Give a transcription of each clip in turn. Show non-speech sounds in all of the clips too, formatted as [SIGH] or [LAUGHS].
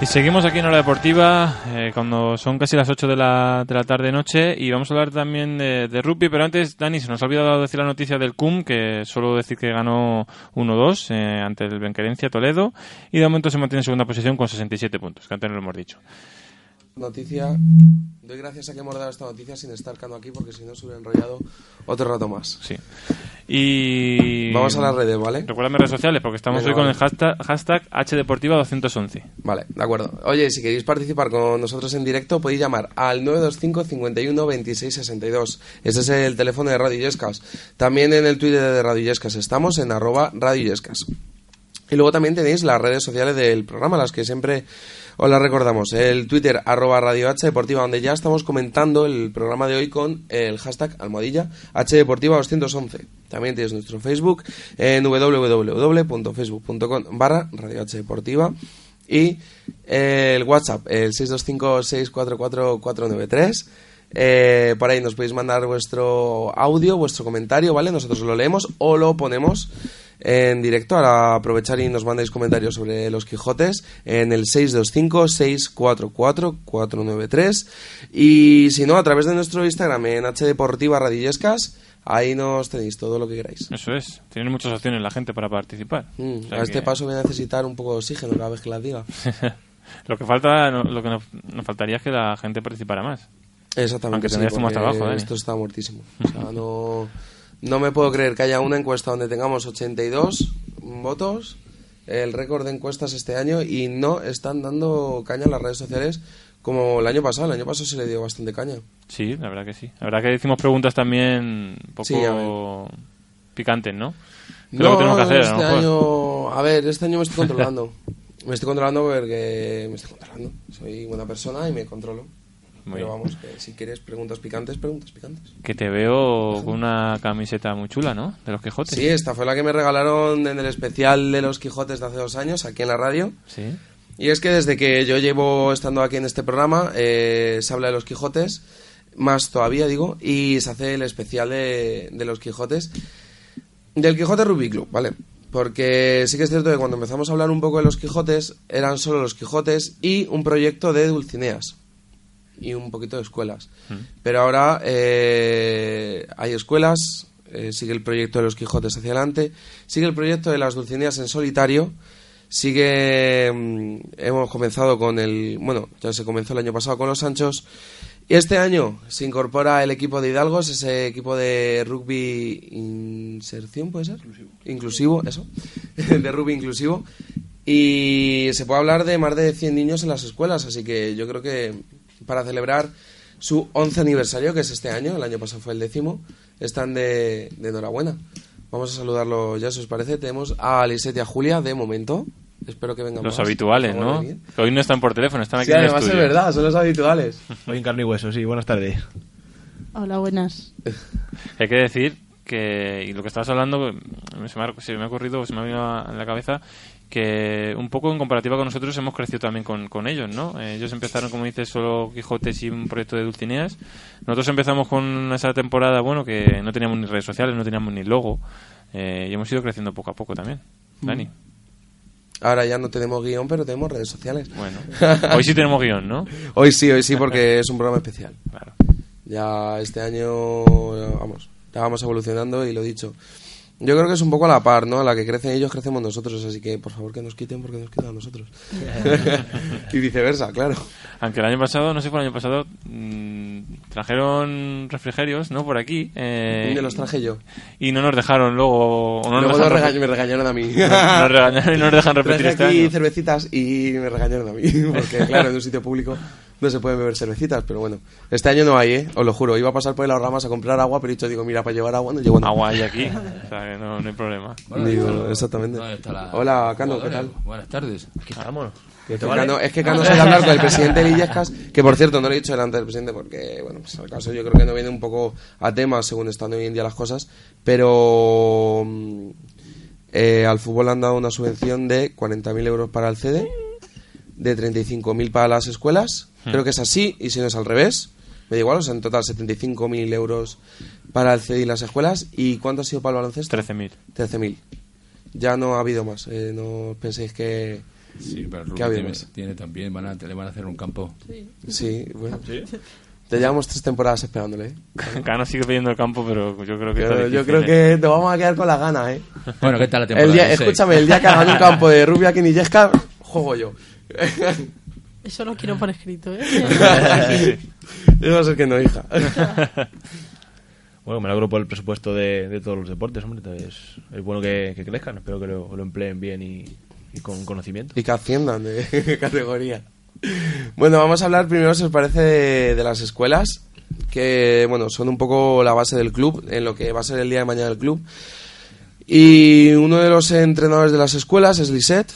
Y seguimos aquí en Hora Deportiva, eh, cuando son casi las 8 de la, de la tarde-noche, y vamos a hablar también de, de, rugby, pero antes, Dani, se nos ha olvidado decir la noticia del CUM, que solo decir que ganó 1-2 eh, ante el Benquerencia Toledo, y de momento se mantiene en segunda posición con 67 puntos, que antes no lo hemos dicho noticia. Doy gracias a que hemos dado esta noticia sin estar cano aquí porque si no se hubiera enrollado otro rato más. Sí. Y. Vamos a las redes, ¿vale? Recuérdame redes sociales porque estamos hoy con el hashtag, hashtag HDeportiva211. Vale, de acuerdo. Oye, si queréis participar con nosotros en directo podéis llamar al 925 51 26 62. Ese es el teléfono de Radio Yescas. También en el Twitter de Radio Yescas estamos en arroba Radio Yescas. Y luego también tenéis las redes sociales del programa, las que siempre os las recordamos. El Twitter arroba Radio H donde ya estamos comentando el programa de hoy con el hashtag almohadilla H Deportiva 211. También tenéis nuestro Facebook en www.facebook.com barra Radio H Deportiva. Y el WhatsApp, el 625-644-493. Eh, por ahí nos podéis mandar vuestro audio, vuestro comentario, ¿vale? Nosotros lo leemos o lo ponemos en directo para aprovechar y nos mandéis comentarios sobre los Quijotes en el 625-644-493 y si no a través de nuestro Instagram en H Deportiva Radillescas ahí nos tenéis todo lo que queráis. Eso es, tiene muchas opciones la gente para participar. Mm, a este paso voy a necesitar un poco de oxígeno cada vez que las diga. [LAUGHS] lo que falta, lo que nos, faltaría es que la gente participara más. Exactamente. Aunque tendríamos más trabajo. Esto está muertísimo. O sea, no [LAUGHS] no me puedo creer que haya una encuesta donde tengamos 82 votos, el récord de encuestas este año, y no están dando caña en las redes sociales como el año pasado. El año pasado se le dio bastante caña. Sí, la verdad que sí. La verdad que hicimos preguntas también un poco picantes, ¿no? no, tenemos que hacer, este año... A ver, este año me estoy controlando. [LAUGHS] me estoy controlando porque me estoy controlando. Soy buena persona y me controlo. Pero vamos, que si quieres preguntas picantes, preguntas picantes. Que te veo con una camiseta muy chula, ¿no? De los Quijotes. Sí, esta fue la que me regalaron en el especial de los Quijotes de hace dos años, aquí en la radio. Sí. Y es que desde que yo llevo estando aquí en este programa, eh, se habla de los Quijotes, más todavía digo, y se hace el especial de, de los Quijotes, del Quijote Rugby Club, ¿vale? Porque sí que es cierto que cuando empezamos a hablar un poco de los Quijotes, eran solo los Quijotes y un proyecto de Dulcineas y un poquito de escuelas. Mm. Pero ahora eh, hay escuelas, eh, sigue el proyecto de los Quijotes hacia adelante, sigue el proyecto de las Dulcineas en solitario, sigue... Mm, hemos comenzado con el... Bueno, ya se comenzó el año pasado con los Sanchos. Y este año se incorpora el equipo de Hidalgos, ese equipo de rugby inserción, ¿puede ser? Inclusivo. Inclusivo, eso. [LAUGHS] de rugby inclusivo. Y se puede hablar de más de 100 niños en las escuelas, así que yo creo que para celebrar su 11 aniversario, que es este año, el año pasado fue el décimo, están de, enhorabuena. Vamos a saludarlo ya, si os parece. Tenemos a Lisette y a Julia, de momento. Espero que vengan Los habituales, ¿no? hoy no están por teléfono, están aquí sí, en el además es verdad, son los habituales. [LAUGHS] Hoy en carne y hueso, sí. Buenas tardes. Hola, buenas. Hay que decir que, y lo que estabas hablando, se me ha, se me ha ocurrido, se me ha venido en la cabeza, que un poco en comparativa con nosotros hemos crecido también con, con ellos, ¿no? Eh, ellos empezaron, como dices, solo Quijotes y un proyecto de Dulcineas. Nosotros empezamos con esa temporada, bueno, que no teníamos ni redes sociales, no teníamos ni logo, eh, y hemos ido creciendo poco a poco también. Dani. Ahora ya no tenemos guion, pero tenemos redes sociales. Bueno, hoy sí tenemos guion, ¿no? [LAUGHS] hoy sí, hoy sí, porque [LAUGHS] es un programa especial. Claro. Ya este año, vamos, ya vamos evolucionando y lo dicho. Yo creo que es un poco a la par, ¿no? A la que crecen ellos, crecemos nosotros. Así que, por favor, que nos quiten porque nos quitan a nosotros. [LAUGHS] y viceversa, claro. Aunque el año pasado, no sé si fue el año pasado, mmm, trajeron refrigerios, ¿no? Por aquí. Eh, los traje yo. Y no nos dejaron luego... No luego nos me regañaron a mí. [LAUGHS] nos regañaron y no nos dejan repetir este aquí cervecitas y me regañaron a mí. [LAUGHS] Porque, claro, en un sitio público no se pueden beber cervecitas, pero bueno. Este año no hay, ¿eh? Os lo juro. Iba a pasar por las ramas a comprar agua, pero he dicho, digo, mira, para llevar agua no llevo nada. Agua hay aquí, o sea que no, no hay problema. digo, exactamente. Hola, Cano, ¿qué tal? Buenas tardes. Aquí estamos. Es que, Cano, es que Cano se va a hablar con el presidente de Illescas, que por cierto no lo he dicho delante del presidente porque, bueno, pues al caso yo creo que no viene un poco a temas según están hoy en día las cosas, pero mm, eh, al fútbol han dado una subvención de 40.000 euros para el CD, de 35.000 para las escuelas Hmm. Creo que es así, y si no es al revés, me da igual, o sea, en total 75.000 euros para el CD y las escuelas. ¿Y cuánto ha sido para el baloncesto? 13.000. 13.000. Ya no ha habido más, eh, no penséis que, Sí, pero el ¿Qué Rubio tiene, tiene también, van a, le van a hacer un campo. Sí, bueno. Te llevamos tres temporadas esperándole. ¿eh? [LAUGHS] Cano sigue pidiendo el campo, pero yo creo que está Yo, yo difícil, creo ¿eh? que te vamos a quedar con las ganas, ¿eh? Bueno, ¿qué tal la temporada? El día, escúchame, el día que [LAUGHS] hagan un campo de Rubia aquí en Illesca, juego yo. [LAUGHS] Eso lo quiero por escrito, ¿eh? [LAUGHS] A ser que no, hija. [LAUGHS] Bueno, me alegro por el presupuesto de, de todos los deportes, hombre. Es, es bueno que, que crezcan. Espero que lo, lo empleen bien y, y con conocimiento. Y que asciendan de [LAUGHS] categoría. Bueno, vamos a hablar primero, si os parece, de, de las escuelas, que, bueno, son un poco la base del club, en lo que va a ser el día de mañana del club. Y uno de los entrenadores de las escuelas es Lisette,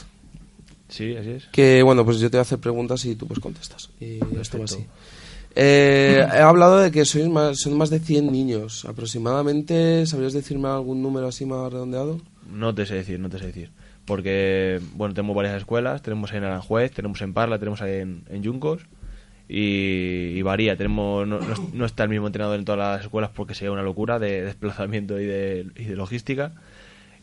Sí, así es. que, bueno, pues yo te voy a hacer preguntas y tú pues contestas. Y esto va así. Eh, he hablado de que sois más, son más de 100 niños aproximadamente. ¿Sabrías decirme algún número así más redondeado? No te sé decir, no te sé decir. Porque, bueno, tenemos varias escuelas. Tenemos en Aranjuez, tenemos en Parla, tenemos en, en Yuncos. Y, y varía. Tenemos no, no, no está el mismo entrenador en todas las escuelas porque sería una locura de desplazamiento y de, y de logística.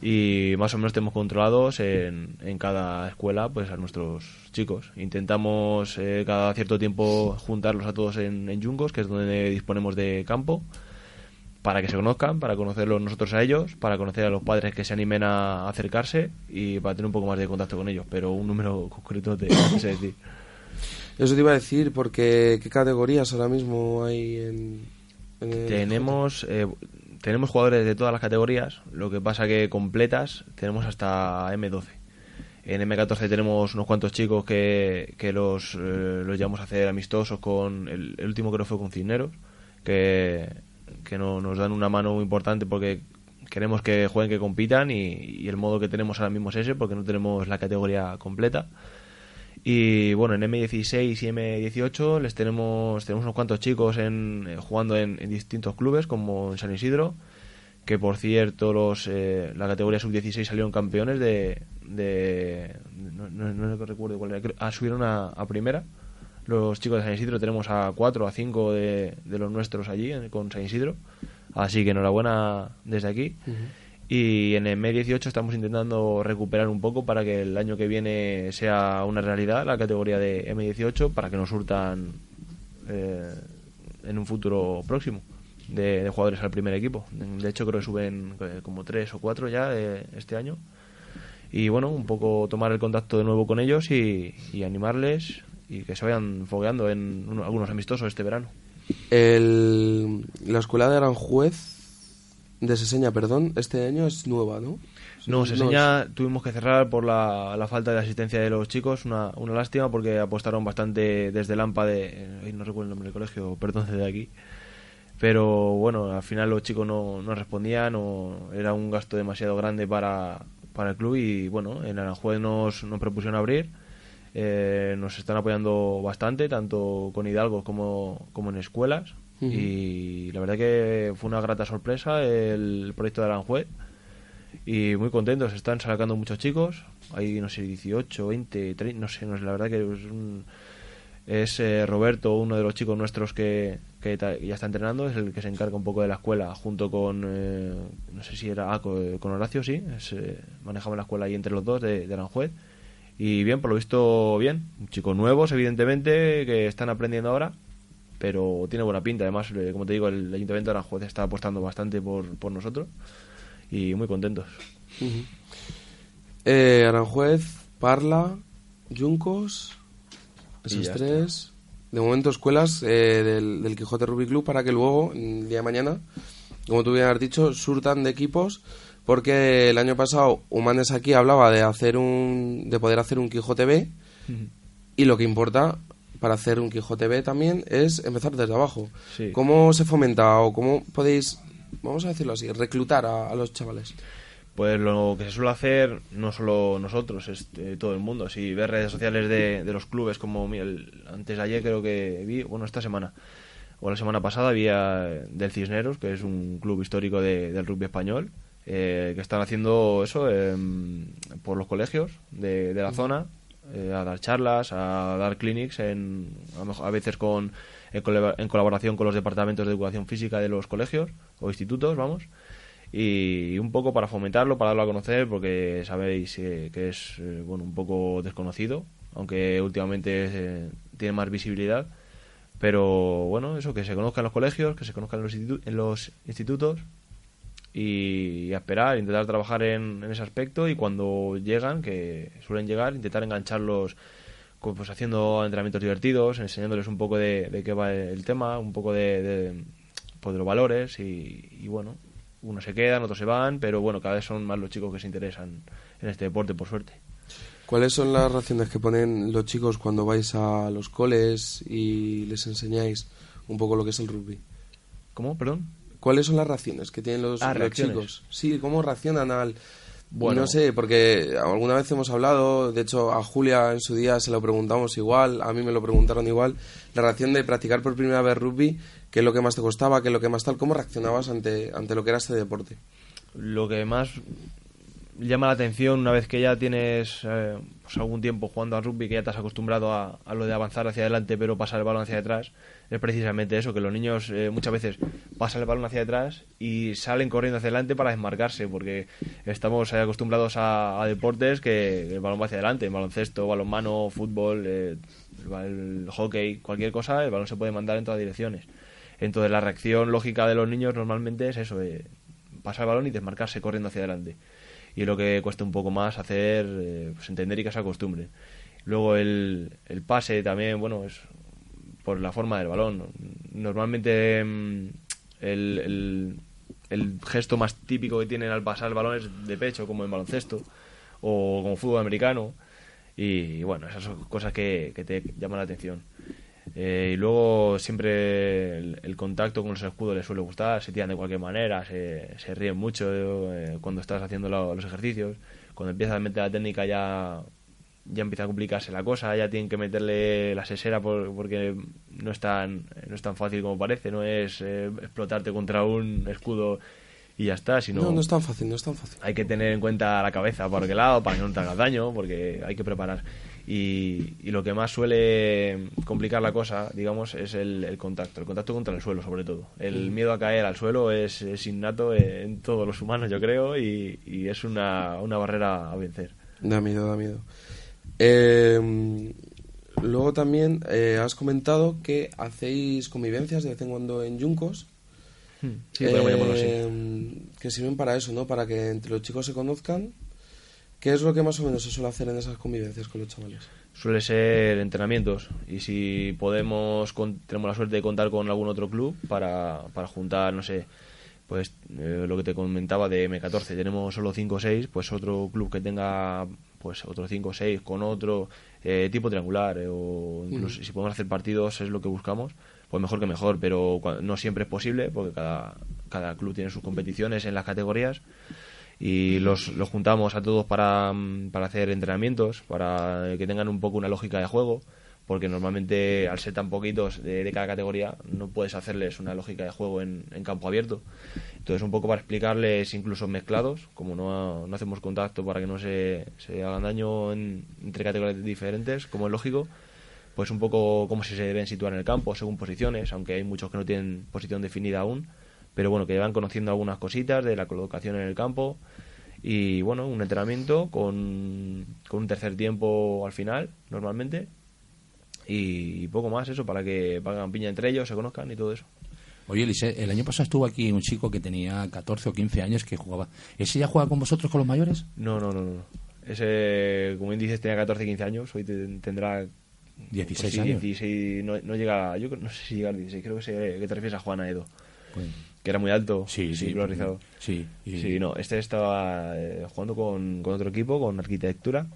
Y más o menos tenemos controlados en, en cada escuela pues a nuestros chicos. Intentamos eh, cada cierto tiempo juntarlos a todos en, en Yuncos, que es donde disponemos de campo para que se conozcan, para conocerlos nosotros a ellos, para conocer a los padres que se animen a acercarse y para tener un poco más de contacto con ellos, pero un número [LAUGHS] concreto no sé decir. Eso te iba a decir, porque ¿qué categorías ahora mismo hay en...? en el- Tenemos eh, tenemos jugadores de todas las categorías, lo que pasa que completas tenemos hasta M12. En M14 tenemos unos cuantos chicos que, que los, eh, los llevamos a hacer amistosos con el, el último creo fue con Cisneros, que, que no- nos dan una mano muy importante porque queremos que jueguen, que compitan y, y el modo que tenemos ahora mismo es ese porque no tenemos la categoría completa. Y bueno, en M16 y M18 les tenemos, tenemos unos cuantos chicos en, eh, jugando en, distintos clubes, como en San Isidro, que por cierto los eh, la categoría sub-16 salieron campeones de... de no, no, no recuerdo cuál era, ah, subieron a, primera. Los chicos de San Isidro tenemos a cuatro a cinco de, los nuestros allí con San Isidro. Así que enhorabuena desde aquí. Y en el M18 estamos intentando recuperar un poco para que el año que viene sea una realidad la categoría de M18 para que nos surtan eh, en un futuro próximo de, de jugadores al primer equipo. De hecho creo que suben eh, como tres o cuatro ya eh, este año. Y bueno, un poco tomar el contacto de nuevo con ellos y, y animarles y que se vayan fogueando en uno- algunos amistosos este verano. El- la escuela de Aranjuez, de Seseña, perdón, este año es nueva, ¿no? No, se es- enseña, tuvimos que cerrar por la, la falta de asistencia de los chicos, una, una lástima porque apostaron bastante desde el AMPA de, eh, no recuerdo el nombre del colegio, perdón desde aquí, pero bueno, al final los chicos no, no respondían o era un gasto demasiado grande para, para el club y bueno, en Aranjuez nos, nos propusieron abrir, eh, nos están apoyando bastante, tanto con Hidalgo como, como en escuelas Y la verdad que fue una grata sorpresa el proyecto de Aranjuez y muy contentos, están sacando muchos chicos, hay no sé, 18, 20, 30, no sé, no sé, la verdad que es, un- es eh, Roberto, uno de los chicos nuestros que, que ya está entrenando, es el que se encarga un poco de la escuela, junto con, eh, no sé si era, co- con, Horacio, sí, eh, manejamos la escuela ahí entre los dos de, de Aranjuez. Y bien, por lo visto, bien. Chicos nuevos, evidentemente, que están aprendiendo ahora, pero tiene buena pinta. Además, eh, como te digo, el Ayuntamiento de Aranjuez está apostando bastante por, por nosotros y muy contentos. Eh, Aranjuez, Parla, Yuncos, esos tres. De momento, escuelas eh, del, del Quijote Rugby Club para que luego, el día de mañana, como tú bien has dicho, surtan de equipos. Porque el año pasado Humanes aquí hablaba de hacer un, de poder hacer un Quijote B y lo que importa para hacer un Quijote B también es empezar desde abajo. Sí. ¿Cómo se fomenta o cómo podéis, vamos a decirlo así, reclutar a, a los chavales? Pues lo que se suele hacer, no solo nosotros, es eh, todo el mundo. Si ves redes sociales de, de los clubes, como el- antes de ayer creo que vi, bueno, esta semana, o la semana pasada había eh, del Cisneros, que es un club histórico de- del rugby español, eh, que están haciendo eso em, por los colegios de, de la zona, eh, a dar charlas, a dar clinics, en, a, veces con, en, colab- en colaboración con los departamentos de educación física de los colegios o institutos, vamos y un poco para fomentarlo, para darlo a conocer, porque sabéis eh, que es eh, bueno un poco desconocido, aunque últimamente eh, tiene más visibilidad. Pero bueno, eso, que se conozca en los colegios, que se conozca en los institutos y, esperar, intentar trabajar en, en ese aspecto y cuando llegan, que suelen llegar, intentar engancharlos pues haciendo entrenamientos divertidos, enseñándoles un poco de, de qué va el tema, un poco de, de, pues, de los valores y, y bueno, unos se quedan, otros se van, pero bueno, cada vez son más los chicos que se interesan en este deporte, por suerte. ¿Cuáles son las raciones que ponen los chicos cuando vais a los coles y les enseñáis un poco lo que es el rugby? ¿Cómo? ¿Perdón? ¿Cuáles son las raciones que tienen los, Ah, los chicos? Sí, ¿cómo reaccionan al...? Bueno. No sé, porque alguna vez hemos hablado, de hecho a Julia en su día se lo preguntamos igual, a mí me lo preguntaron igual, la reacción de practicar por primera vez rugby, qué es lo que más te costaba, qué es lo que más tal, ¿cómo reaccionabas ante, ante lo que era este deporte? Lo que más llama la atención una vez que ya tienes eh, pues algún tiempo jugando al rugby, que ya te has acostumbrado a, lo de avanzar hacia adelante pero pasar el balón hacia atrás, es precisamente eso, que los niños eh, muchas veces pasan el balón hacia atrás y salen corriendo hacia adelante para desmarcarse, porque estamos eh, acostumbrados a, deportes que el balón va hacia adelante, baloncesto, balonmano, fútbol, eh, el, el hockey, cualquier cosa, el balón se puede mandar en todas direcciones. Entonces la reacción lógica de los niños normalmente es eso, pasar el balón y desmarcarse corriendo hacia adelante. Y es lo que cuesta un poco más hacer, eh, pues entender y que se acostumbren. Luego el, el pase también, bueno, es por la forma del balón. Normalmente mm, el, el, gesto más típico que tienen al pasar el balón es de pecho, como en baloncesto o como fútbol americano. Y bueno, esas son cosas que, que te llaman la atención. Eh, y luego siempre el, el contacto con los escudos les suele gustar, se tiran de cualquier manera, se, se ríen mucho eh, cuando estás haciendo lo- los ejercicios. Cuando empiezas a meter la técnica ya, ya empieza a complicarse la cosa, ya tienen que meterle la sesera por- porque no es, tan, no es tan fácil como parece, no es eh, explotarte contra un escudo y ya está, sino No, no es tan fácil, no es tan fácil. hay que tener en cuenta la cabeza por aquel lado para que no te hagas daño, porque hay que preparar. Y, y lo que más suele complicar la cosa, digamos, es el, el contacto, el contacto contra el suelo sobre todo. El miedo a caer al suelo es, es innato en todos los humanos, yo creo, y, y es una, una barrera a vencer. Da miedo, da miedo. Eh, luego también eh, has comentado que hacéis convivencias de vez en cuando en Yuncos. Sí, así. eh, Que sirven para eso, ¿no? Para que entre los chicos se conozcan. ¿Qué es lo que más o menos se suele hacer en esas convivencias con los chavales? Suele ser entrenamientos. Y si podemos, con- tenemos la suerte de contar con algún otro club para, para juntar, no sé, pues eh, lo que te comentaba de M14, tenemos solo 5 o 6, pues otro club que tenga pues otro 5 o 6 con otro eh, tipo triangular eh, o incluso si podemos hacer partidos es lo que buscamos, pues mejor que mejor, pero no siempre es posible porque cada, cada club tiene sus competiciones en las categorías y los, los juntamos a todos para, mm, para hacer entrenamientos, para que tengan un poco una lógica de juego, porque normalmente al ser tan poquitos de, de cada categoría no puedes hacerles una lógica de juego en, campo abierto. Entonces un poco para explicarles incluso mezclados, como no, no hacemos contacto para que no se, se hagan daño en- entre categorías diferentes, como es lógico, pues un poco cómo se deben situar en el campo según posiciones, aunque hay muchos que no tienen posición definida aún, pero bueno, que van conociendo algunas cositas de la colocación en el campo y bueno, un entrenamiento con, con un tercer tiempo al final, normalmente, y poco más eso, para que pagan piña entre ellos, se conozcan y todo eso. Oye, Elise, el año pasado estuvo aquí un chico que tenía 14 o 15 años que jugaba. ¿Ese ya juega con vosotros, con los mayores? No, no, no, no. Ese, como bien dices, tenía 14, 15 años, hoy te- tendrá... 16 pues sí, años. 16, no, no llega, yo no sé si llega al 16, creo que, se, que te refieres a Juana Edo, Pues, que era muy alto, sí, sí. Sí, Sí, no, este estaba eh, jugando con, con otro equipo, con arquitectura,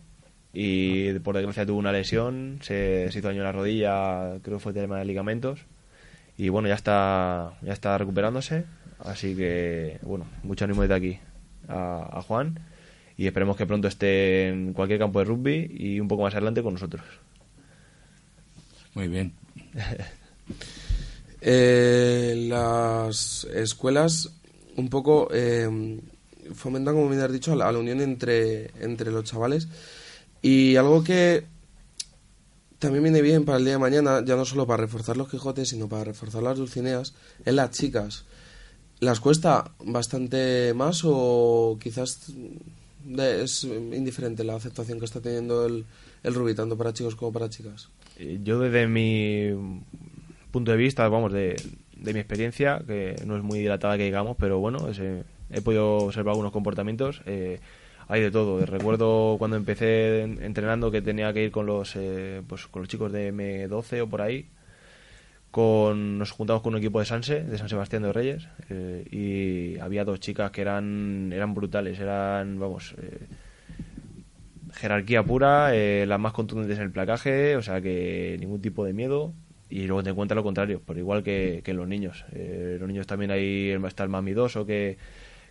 y por desgracia tuvo una lesión, se, se hizo daño en la rodilla, creo que fue tema de ligamentos, y bueno, ya está, ya está recuperándose, así que, bueno, mucho ánimo desde aquí a, a Juan, y esperemos que pronto esté en cualquier campo de rugby y un poco más adelante con nosotros. Muy bien. [LAUGHS] Eh, las escuelas un poco eh, fomentan, como bien has dicho, a la, a unión entre, entre los chavales. Y algo que también viene bien para el día de mañana, ya no solo para reforzar los Quijotes, sino para reforzar las Dulcineas, es las chicas. ¿Las cuesta bastante más o quizás es indiferente la aceptación que está teniendo el, el tanto para chicos como para chicas? Eh, Yo desde mi punto de vista, vamos, de, mi experiencia, que no es muy dilatada que digamos, pero bueno, es, eh, he podido observar algunos comportamientos. eh, hay de todo. Recuerdo cuando empecé en- entrenando que tenía que ir con los, eh, pues, con los chicos de M12 o por ahí. Con, nos juntamos con un equipo de Sanse, de San Sebastián de Reyes, eh, y había dos chicas que eran, eran brutales, eran, vamos, eh, jerarquía pura, las más contundentes en el placaje, o sea que ningún tipo de miedo. Y luego te encuentras lo contrario, por igual que, que en los niños. Eh, los niños también ahí está el más miedoso que,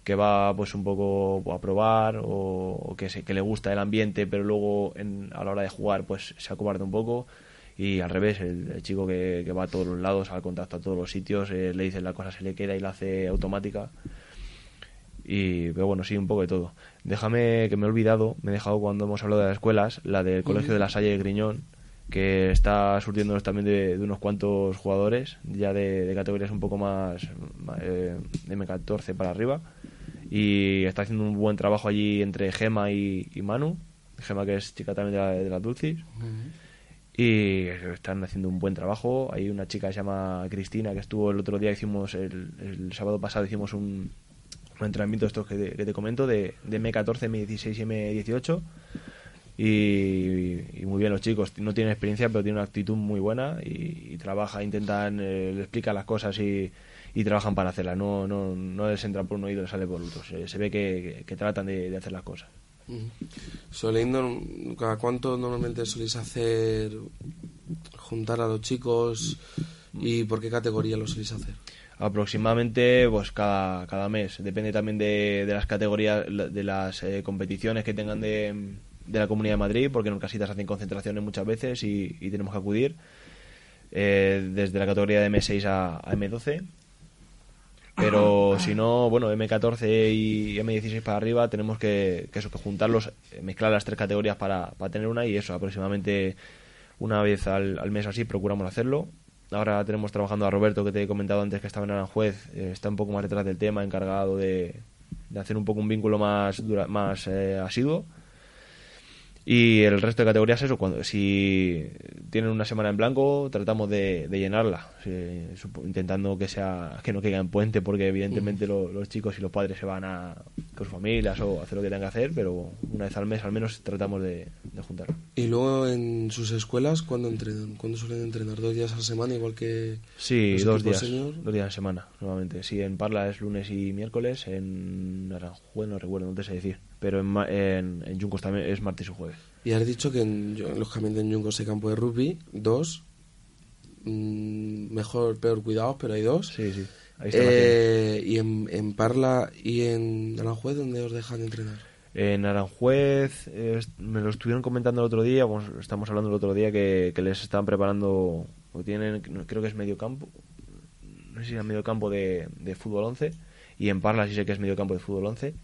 que va pues un poco a probar o, o que, se- que le gusta el ambiente, pero luego en- a la hora de jugar pues se acobarda un poco. Y al revés, el, el chico que, que va a todos los lados, al contacto a todos los sitios, eh, le dices la cosa, se le queda y la hace automática. Y, pero bueno, sí, un poco de todo. Déjame que me he olvidado, me he dejado cuando hemos hablado de las escuelas, la del Colegio de la Salle de Griñón, que está surtiéndonos también de, de unos cuantos jugadores, ya de, de categorías un poco más eh, de M14 para arriba. Y está haciendo un buen trabajo allí entre Gema y, y Manu. Gema, que es chica también de, la, de las Dulcis. Y están haciendo un buen trabajo. Hay una chica que se llama Cristina que estuvo el otro día, hicimos el, el sábado pasado, hicimos un, un entrenamiento de estos que, te- que te comento, de, de M14, M16 y M18. Y, y muy bien los chicos, no tienen experiencia, pero tienen una actitud muy buena y, y trabaja, intentan, eh, le explican las cosas y, y trabajan para hacerlas. No, no, no les entra por un oído y les sale por otro. Se, se ve que, tratan de, de hacer las cosas. Soliendo, ¿cada cuánto normalmente soléis hacer juntar a los chicos y por qué categoría lo soléis hacer? aproximadamente pues cada, cada mes depende también de, de las categorías de las eh, competiciones que tengan de, de la Comunidad de Madrid porque en casitas hacen concentraciones muchas veces y, y tenemos que acudir eh, desde la categoría de M6 a, a M12 pero si no, bueno, M14 y M16 para arriba tenemos que, que eso, que juntarlos, eh, mezclar las tres categorías para, para tener una y eso, aproximadamente una vez al, al mes así procuramos hacerlo. Ahora tenemos trabajando a Roberto, que te he comentado antes que estaba en Aranjuez, eh, está un poco más detrás del tema, encargado de, de hacer un poco un vínculo más, dura- más eh, asiduo. Y el resto de categorías, eso, cuando si tienen una semana en blanco, tratamos de, de llenarla, intentando que sea que no caiga en puente, porque evidentemente lo- los chicos y los padres se van a con sus familias o a hacer lo que tengan que hacer, pero una vez al mes al menos tratamos de, de juntarlo. Y luego en sus escuelas, ¿cuándo entrenan? ¿Cuándo suelen entrenar? ¿Dos días a la semana, igual que Sí, dos días, dos días en semana, normalmente. Sí, en Parla es lunes y miércoles, en Aranjuez no recuerdo, no te sé decir, pero en, en, en Yuncos también es martes y jueves. Y has dicho que en, lógicamente en Yuncos hay campo de rugby, dos, mm, mejor, peor cuidados, pero hay dos. Sí, sí, ahí está. Eh, y en, en Parla y en Aranjuez, ¿dónde os dejan entrenar? En Aranjuez eh, me lo estuvieron comentando el otro día, estamos hablando el otro día que, que les estaban preparando, o tienen, creo que es medio campo, no sé si es medio campo de, de fútbol 11, y en Parla sí sé que es medio campo de fútbol 11,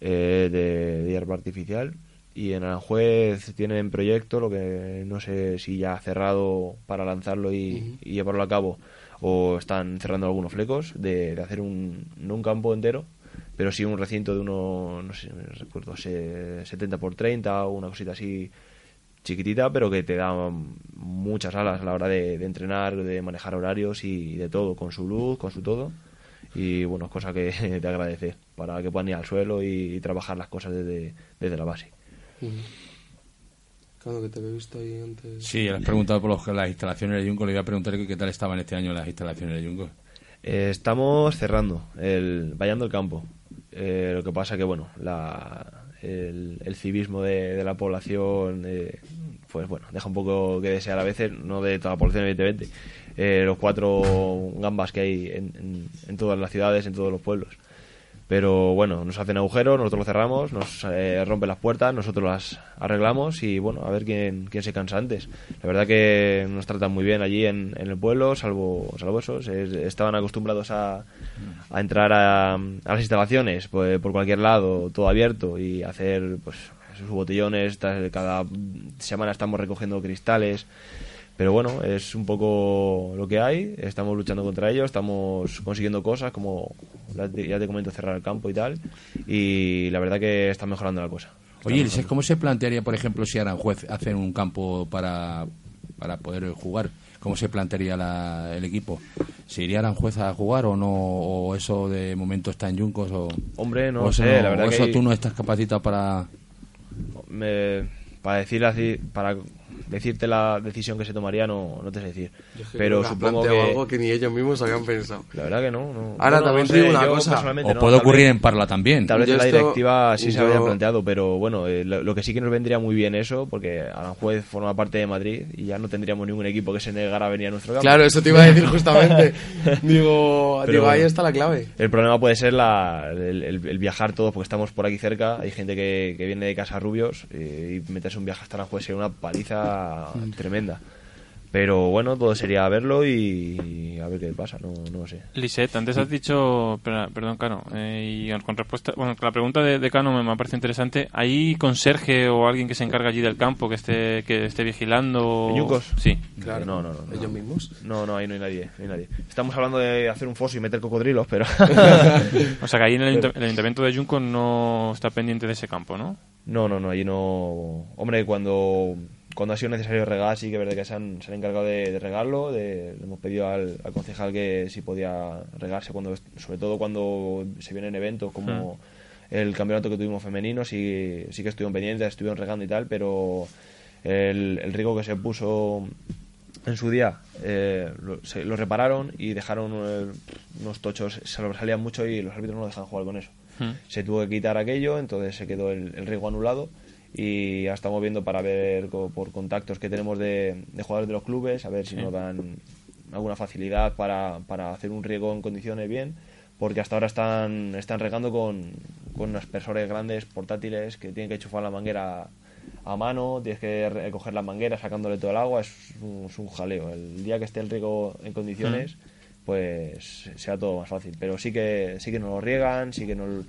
eh, de, de hierba artificial, y en Aranjuez tienen proyecto, lo que no sé si ya ha cerrado para lanzarlo y, y llevarlo a cabo, o están cerrando algunos flecos, de, de hacer un, no un campo entero, pero sí un recinto de uno, no sé, no recuerdo, se- 70 por 30 o una cosita así chiquitita, pero que te da muchas alas a la hora de, de entrenar, de manejar horarios y de todo, con su luz, con su todo. Y bueno, es cosa que [LAUGHS] te agradece para que puedan ir al suelo y, y trabajar las cosas desde, desde la base. Claro, que te había visto ahí antes. Sí, le has preguntado por los- las instalaciones de Junco. Le iba a preguntar que qué tal estaban este año las instalaciones de Junco. Eh, estamos cerrando, el, vallando el campo. Eh, lo que pasa que, bueno, la, el, el civismo de, de la población, eh, pues bueno, deja un poco que desear a veces, no de toda la población, evidentemente. Eh, los cuatro gambas que hay en, en- en todas las ciudades, en todos los pueblos. Pero bueno, nos hacen agujeros, nosotros lo cerramos, nos eh, rompen las puertas, nosotros las arreglamos y bueno, a ver quién, quién se cansa antes. La verdad que nos tratan muy bien allí en, en el pueblo, salvo, salvo eso. se- estaban acostumbrados a, a entrar a, a las instalaciones pues, por cualquier lado, todo abierto y hacer pues sus botellones. Cada semana estamos recogiendo cristales. Pero bueno, es un poco lo que hay. Estamos luchando contra ellos, estamos consiguiendo cosas como ya te comento cerrar el campo y tal. Y la verdad que está mejorando la cosa. Oye, Eliseo, ¿cómo se plantearía, por ejemplo, si Aranjuez hacen un campo para, para poder jugar? ¿Cómo se plantearía la- el equipo? ¿Se iría Aranjuez a jugar o no? ¿O eso de momento está en Yuncos? O, Hombre, no o eso, sé, la verdad o que eso hay- tú no estás capacitado para... me- para decir así, para decirte la decisión que se tomaría no, no te sé decir. Pero supongo que algo que ni ellos mismos habían pensado. la verdad que no. no. Ahora, Bueno, también no te digo una cosa. O puede ocurrir vez- en Parla también. Tal vez Yo en la esto- directiva sí se había planteado, pero bueno, eh, lo, lo que sí que nos vendría muy bien eso, porque Aranjuez forma parte de Madrid y ya no tendríamos ningún equipo que se negara a venir a nuestro campo. Claro, eso te iba a decir [LAUGHS] justamente. digo, Pero digo, ahí está la clave. El problema puede ser la, el, el- el viajar todos, porque estamos por aquí cerca. Hay gente que, que viene de casa Rubios eh, y meterse un viaje hasta Aranjuez sería una paliza tremenda. Pero bueno, todo sería verlo y, a ver qué pasa, no, no sé. Lisette, antes has dicho, espera, perdón, Cano, eh, y con respuesta, bueno, la pregunta de, de Cano me, me ha parecido interesante. ¿Hay conserje o alguien que se encarga allí del campo que esté que esté vigilando? ¿En Yuncos? Sí. Claro, No, no, no, no. Ellos mismos. No, no, ahí no hay nadie, no hay nadie. Estamos hablando de hacer un foso y meter cocodrilos, pero... [LAUGHS] O sea que ahí en el, el ayuntamiento de Yuncos no está pendiente de ese campo, ¿no? No, no, no, allí no. Hombre, cuando, cuando ha sido necesario regar, sí que es verdad que se han, se han encargado de, de regarlo. De, le hemos pedido al, al concejal que si podía regarse, cuando sobre todo cuando se vienen eventos como el campeonato que tuvimos femenino, sí, sí que estuvieron pendientes, estuvieron regando y tal, pero el, el riego que se puso en su día eh, lo, se- lo repararon y dejaron eh, unos tochos, se sobresalían mucho y los árbitros no dejan jugar con eso Hmm. se tuvo que quitar aquello, entonces se quedó el, el riego anulado y ya estamos viendo para ver por contactos que tenemos de, de jugadores de los clubes, a ver si nos dan alguna facilidad para, para hacer un riego en condiciones bien, porque hasta ahora están, están regando con, con aspersores grandes portátiles que tienen que enchufar la manguera a mano, tienes que recoger la manguera sacándole todo el agua, es un, es un jaleo. El día que esté el riego en condiciones, pues sea todo más fácil. Pero sí que sí que nos lo riegan, sí que nos,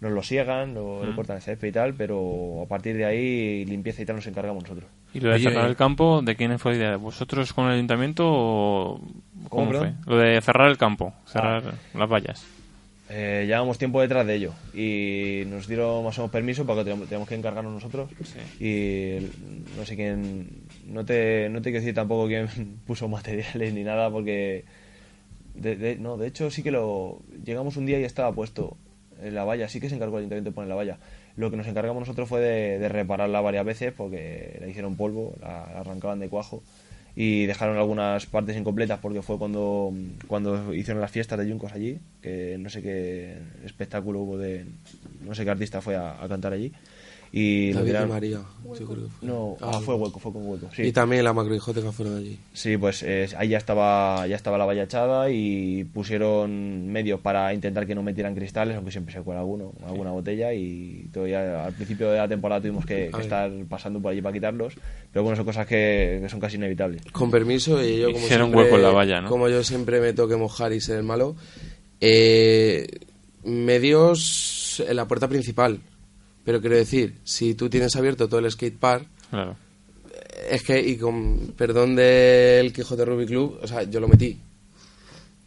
nos lo siegan, lo, lo cortan el césped y tal, pero a partir de ahí limpieza y tal nos encargamos nosotros. ¿Y lo de Oye, cerrar el campo, de quién fue la idea? ¿De vosotros con el ayuntamiento o cómo fue? Lo de cerrar el campo, cerrar las vallas. Eh, llevamos tiempo detrás de ello y nos dieron más o menos permiso porque tenemos, tenemos que encargarnos nosotros y no sé quién no te no te quiero decir tampoco quién [LAUGHS] puso materiales ni nada porque de, de- no de hecho sí que lo llegamos un día y estaba puesto en la valla sí que se encargó el ayuntamiento de poner la valla. Lo que nos encargamos nosotros fue de, repararla varias veces porque la hicieron polvo la, la arrancaban de cuajo y dejaron algunas partes incompletas porque fue cuando, cuando hicieron las fiestas de Yuncos allí, que no sé qué espectáculo hubo de, no sé qué artista fue a, a cantar allí. Y David y María, yo creo que fue. No, ah, fue hueco, fue con hueco. Sí. Y también la macrohijoteca fueron allí. Sí, pues eh, ahí ya estaba, ya estaba la valla echada y pusieron medios para intentar que no metieran cristales, aunque siempre se cuela alguno, alguna botella y todavía al principio de la temporada tuvimos que, que estar pasando por allí para quitarlos, pero bueno, son cosas que, que son casi inevitables. Con permiso, y yo como Hicieron siempre, hueco en la valla, ¿no? Como yo siempre me toque mojar y ser el malo, eh, medios en la puerta principal. Pero quiero decir, si tú tienes abierto todo el skate park, Claro. es que, y con perdón del Quijote Rugby Club, o sea, yo lo metí.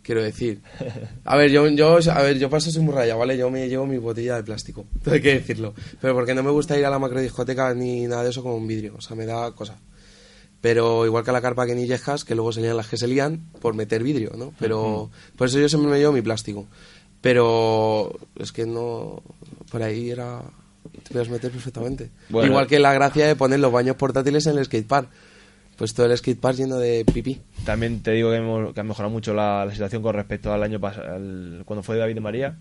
Quiero decir. A ver, yo, yo, a ver, yo paso soy muy raya, ¿vale? Yo me llevo mi botella de plástico. [LAUGHS] Tengo que decirlo. Pero porque no me gusta ir a la macrodiscoteca ni nada de eso con un vidrio. O sea, me da cosa. Pero igual que a la carpa que ni llegas, que luego se lían las que se lían por meter vidrio, ¿no? Pero por eso yo siempre me llevo mi plástico. Pero es que no. Por ahí era. Te puedes meter perfectamente. Bueno. Igual que la gracia de poner los baños portátiles en el skatepark. Pues todo el skatepark lleno de pipí. También te digo que, hemos- que ha mejorado mucho la, la situación con respecto al año pasado, cuando fue David de María,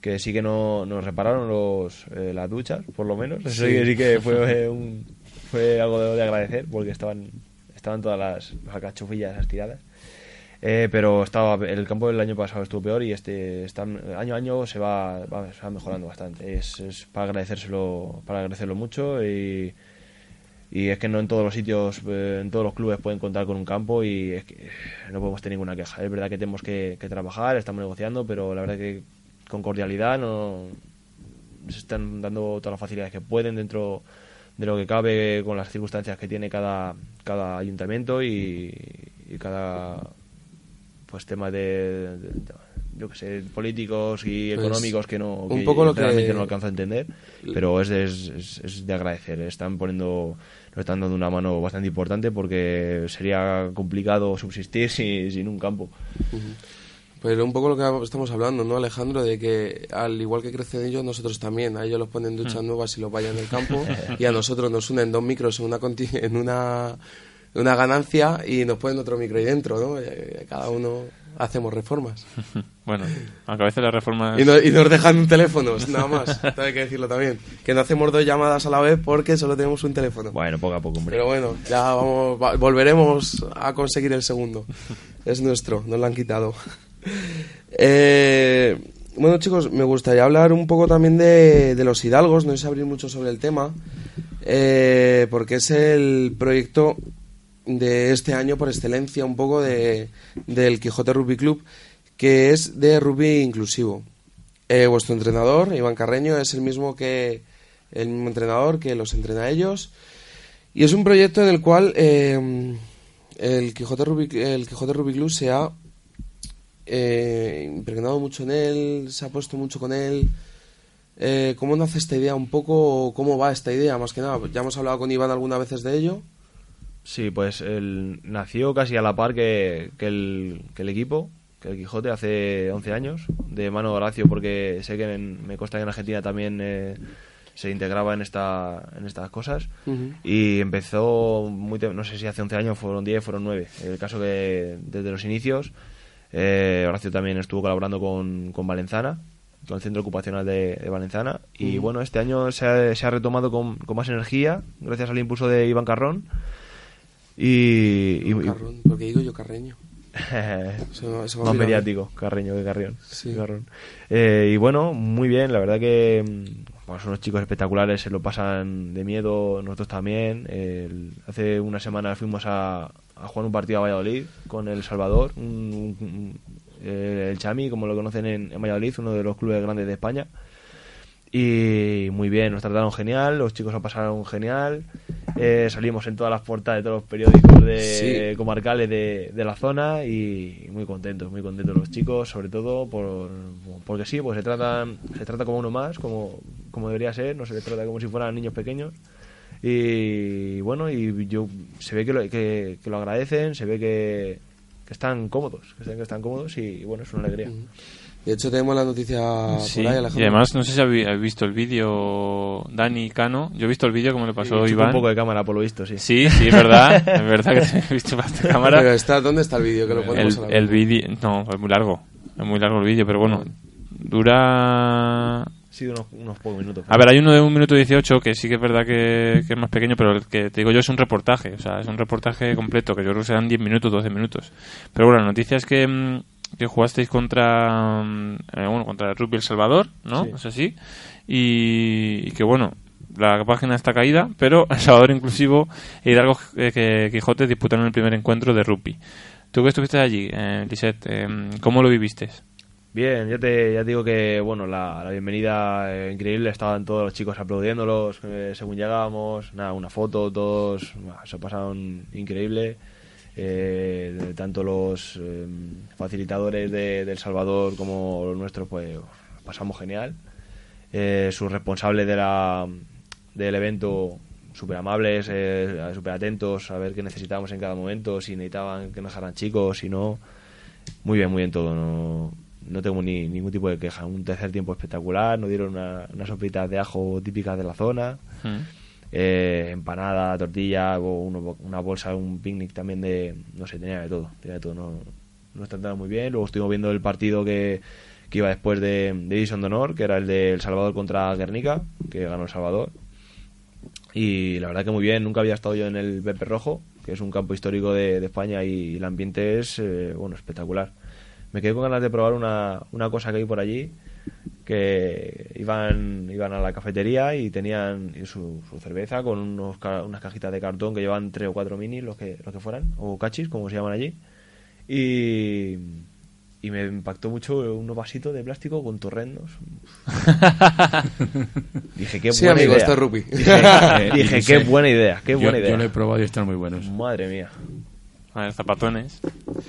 que sí que no, nos repararon los, eh, las duchas, por lo menos. Eso sí, que- sí que fue, eh, un- fue algo de, de agradecer, porque estaban, estaban todas las, las alcachofillas estiradas. Eh, pero estaba el campo del año pasado estuvo peor y este está, año a año se va, va- mejorando bastante. Es, es para agradecérselo, para agradecerlo mucho y, y es que no en todos los sitios, eh, en todos los clubes pueden contar con un campo y es que no podemos tener ninguna queja. Es verdad que tenemos que, que trabajar, estamos negociando, pero la verdad que con cordialidad no se están dando todas las facilidades que pueden dentro de lo que cabe con las circunstancias que tiene cada, cada ayuntamiento y, y cada pues temas de, de- yo que sé políticos y Pues, económicos que no un poco lo que- realmente no alcanzo a entender pero es, de- es, es- de agradecer están poniendo nos están dando una mano bastante importante porque sería complicado subsistir [LAUGHS] si- sin un campo Pero un poco lo que estamos hablando, ¿no, Alejandro? De que al igual que crecen ellos, nosotros también. A ellos los ponen duchas nuevas y los vayan en el campo. [LAUGHS] y a nosotros nos unen dos micros en una, conti- en una, una ganancia y nos ponen otro micro ahí dentro, ¿no? Eh, Cada uno hacemos reformas. [LAUGHS] Bueno, aunque a veces las reformas... Y, no- y nos dejan un teléfono, nada más. [LAUGHS] Esto hay que decirlo también. Que no hacemos dos llamadas a la vez porque solo tenemos un teléfono. bueno poco a poco hombre Pero bueno, ya vamos, va- volveremos a conseguir el segundo. Es nuestro, nos lo han quitado. [LAUGHS] Eh, bueno, chicos, me gustaría hablar un poco también de, de los hidalgos. No sé abrir mucho sobre el tema, eh, porque es el proyecto de este año por excelencia, un poco de, del Quijote Rugby Club, que es de rugby inclusivo. Eh, vuestro entrenador, Iván Carreño, es el mismo que el mismo entrenador que los entrena a ellos. Y es un proyecto en el cual eh, el Quijote Rugby, el Quijote Rugby Club se ha eh, impregnado mucho en él, se ha puesto mucho con él. Eh, ¿Cómo nace esta idea un poco? ¿Cómo va esta idea? Más que nada, ya hemos hablado con Iván algunas veces de ello. Sí, pues él nació casi a la par que, que el, que el equipo, que el Quijote, hace 11 años, de mano de Horacio, porque sé que en- me consta que en Argentina también eh, se integraba en, esta, en estas cosas. Y empezó, muy no sé si hace 11 años, fueron 10, fueron 9. El caso que desde los inicios, eh, Horacio también estuvo colaborando con, con Valenzana, con el centro ocupacional de, de Valenzana. Y bueno, este año se ha, se ha retomado con, con más energía, gracias al impulso de Iván Carrón. Y, y- y- Carrón, porque digo yo Carreño. [LAUGHS] Más mediático, Carreño que Carrión. Sí. Eh, y bueno, muy bien, la verdad que mm, bueno, son unos chicos espectaculares, se lo pasan de miedo, nosotros también. El- hace una semana fuimos a, a jugar un partido a Valladolid con El Salvador, un- un- un- eh, el Chami, como lo conocen en, en Valladolid, uno de los clubes grandes de España. Y muy bien, nos trataron genial, los chicos lo pasaron genial. Eh, salimos en todas las portadas de todos los periódicos de Sí. comarcales de, de la zona y muy contentos, muy contentos los chicos, sobre todo por, porque sí, pues se tratan, se trata como uno más, como, como debería ser, no se les trata como si fueran niños pequeños. Y bueno, y yo se ve que lo, que, que lo agradecen, se ve que, que están cómodos, que están, que están cómodos y bueno, es una alegría. De hecho, tenemos la noticia Sí, por ahí, Alejandro. y además no sé si habéis visto el vídeo Dani Cano. Yo he visto el vídeo como le pasó Y chupa Iván. un poco de cámara, por lo visto, sí. Sí, sí, es verdad. [LAUGHS] es verdad que he visto bastante cámara. Pero está, ¿dónde está el vídeo? Que lo ponemos el, a la el vídeo no es muy largo es muy largo el vídeo pero bueno dura Sí, unos, unos pocos minutos. a ver hay uno de un minuto 18 que sí que es verdad que, que es más pequeño pero el que te digo yo es un reportaje o sea es un reportaje completo que yo creo que serán 10 minutos 12 minutos pero bueno la noticia es que mm, que jugasteis contra mm, eh, bueno contra el Rugby El Salvador ¿no? Sí. es así y, y que bueno la página está caída, pero El Salvador Inclusivo e Hidalgo eh, que Quijote disputaron el primer encuentro de rugby. Tú que estuviste allí, eh, Lisette, eh, ¿cómo lo viviste? Bien, ya te, ya te digo que bueno, la, la bienvenida eh, increíble, estaban todos los chicos aplaudiéndolos eh, según llegábamos, nada, una foto, todos bah, se pasaron increíble. Eh, tanto los eh, facilitadores de, de El Salvador como los nuestros, pues pasamos genial. Eh, sus responsables de la, del evento, súper amables, eh, súper atentos a ver qué necesitábamos en cada momento, si necesitaban que nos dejaran chicos, si no. Muy bien, muy bien todo. No, no tengo ni, ningún tipo de queja. Un tercer tiempo espectacular. Nos dieron una- unas sopitas de ajo típicas de la zona. Mm. Eh, empanada, tortilla, uno- una bolsa, un picnic también de. No sé, tenía de todo. Tenía de todo. No, nos trataron muy bien. Luego estuvimos viendo el partido que, que iba después de, de División de Honor, que era el de El Salvador contra Guernica, que ganó El Salvador. Y la verdad que muy bien, nunca había estado yo en el Pepe Rojo, que es un campo histórico de, de España y el ambiente es eh, bueno espectacular. Me quedé con ganas de probar una, una cosa que hay por allí, que iban, iban a la cafetería y tenían su, su cerveza con unos, ca- unas cajitas de cartón que llevan tres o cuatro minis, los que, los que fueran, o cachis, como se llaman allí. Y, y me impactó mucho unos vasitos de plástico con torrendos. [LAUGHS] dije, qué Sí, buena amigo, idea. esto es. Dije, [LAUGHS] dije, Sí. qué buena idea, qué Yo, buena yo idea. lo he probado y están muy buenos. Madre mía. A ver, zapatones.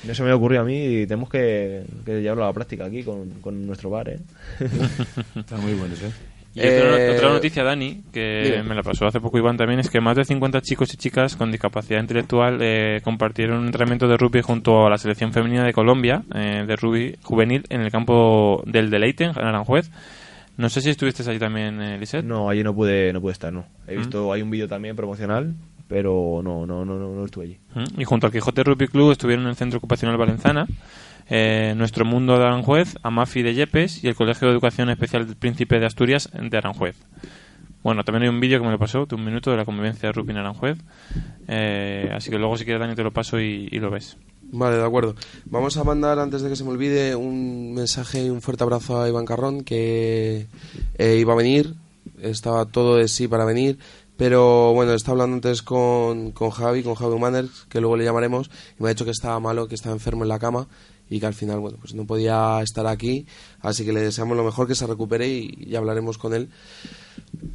No se me ocurrió a mí y tenemos que, que llevarlo a la práctica aquí con, con nuestro bar, ¿eh? [LAUGHS] Están muy buenos, ¿eh? Y otra, Eh, otra noticia, Dani, que dime. me la pasó hace poco Iván también, es que más de 50 chicos y chicas con discapacidad intelectual eh, compartieron un entrenamiento de rugby junto a la selección femenina de Colombia, eh, de rugby juvenil, en el campo del Deleite, en Aranjuez. No sé si estuviste allí también, eh, Lisette. No, allí no pude, no pude estar, no. Mm. He visto, hay un vídeo también promocional, pero no, no, no, no, no estuve allí. Y junto al Quijote Rugby Club estuvieron en el Centro Ocupacional Valenzana, eh, Nuestro Mundo de Aranjuez, Amafi de Yepes y el Colegio de Educación Especial del Príncipe de Asturias de Aranjuez. Bueno, también hay un vídeo que me lo pasó de un minuto de la convivencia de rugby en Aranjuez. Eh, así que luego si quieres Dani te lo paso y, y lo ves. Vale, de acuerdo. Vamos a mandar, antes de que se me olvide, un mensaje y un fuerte abrazo a Iván Carrón, que eh, iba a venir, estaba todo de sí para venir, pero bueno, está hablando antes con, con Javi, con Javi Manners, que luego le llamaremos, y me ha dicho que estaba malo, que estaba enfermo en la cama, y que al final, bueno, pues no podía estar aquí, así que le deseamos lo mejor, que se recupere y ya hablaremos con él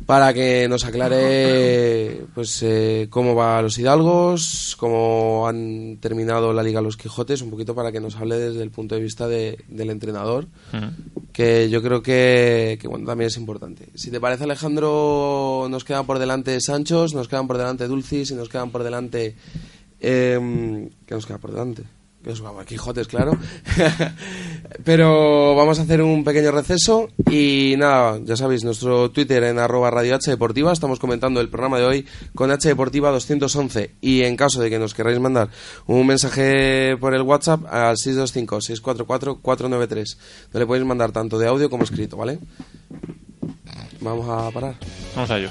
para que nos aclare pues eh, cómo va los Hidalgos, cómo han terminado la Liga Los Quijotes, un poquito para que nos hable desde el punto de vista de- del entrenador, que yo creo que, que, bueno, también es importante. Si te parece Alejandro, nos quedan por delante Sanchos, nos quedan por delante Dulcis y nos quedan por delante... Eh, ¿Qué nos queda por delante? Que nos queda Quijotes, claro. [LAUGHS] Pero vamos a hacer un pequeño receso y nada, ya sabéis, nuestro Twitter en arroba Radio Deportiva, estamos comentando el programa de hoy con H Deportiva 211 y en caso de que nos queráis mandar un mensaje por el WhatsApp al 625-644-493, donde podéis mandar tanto de audio como escrito, ¿vale? Vamos a parar. Vamos a ello.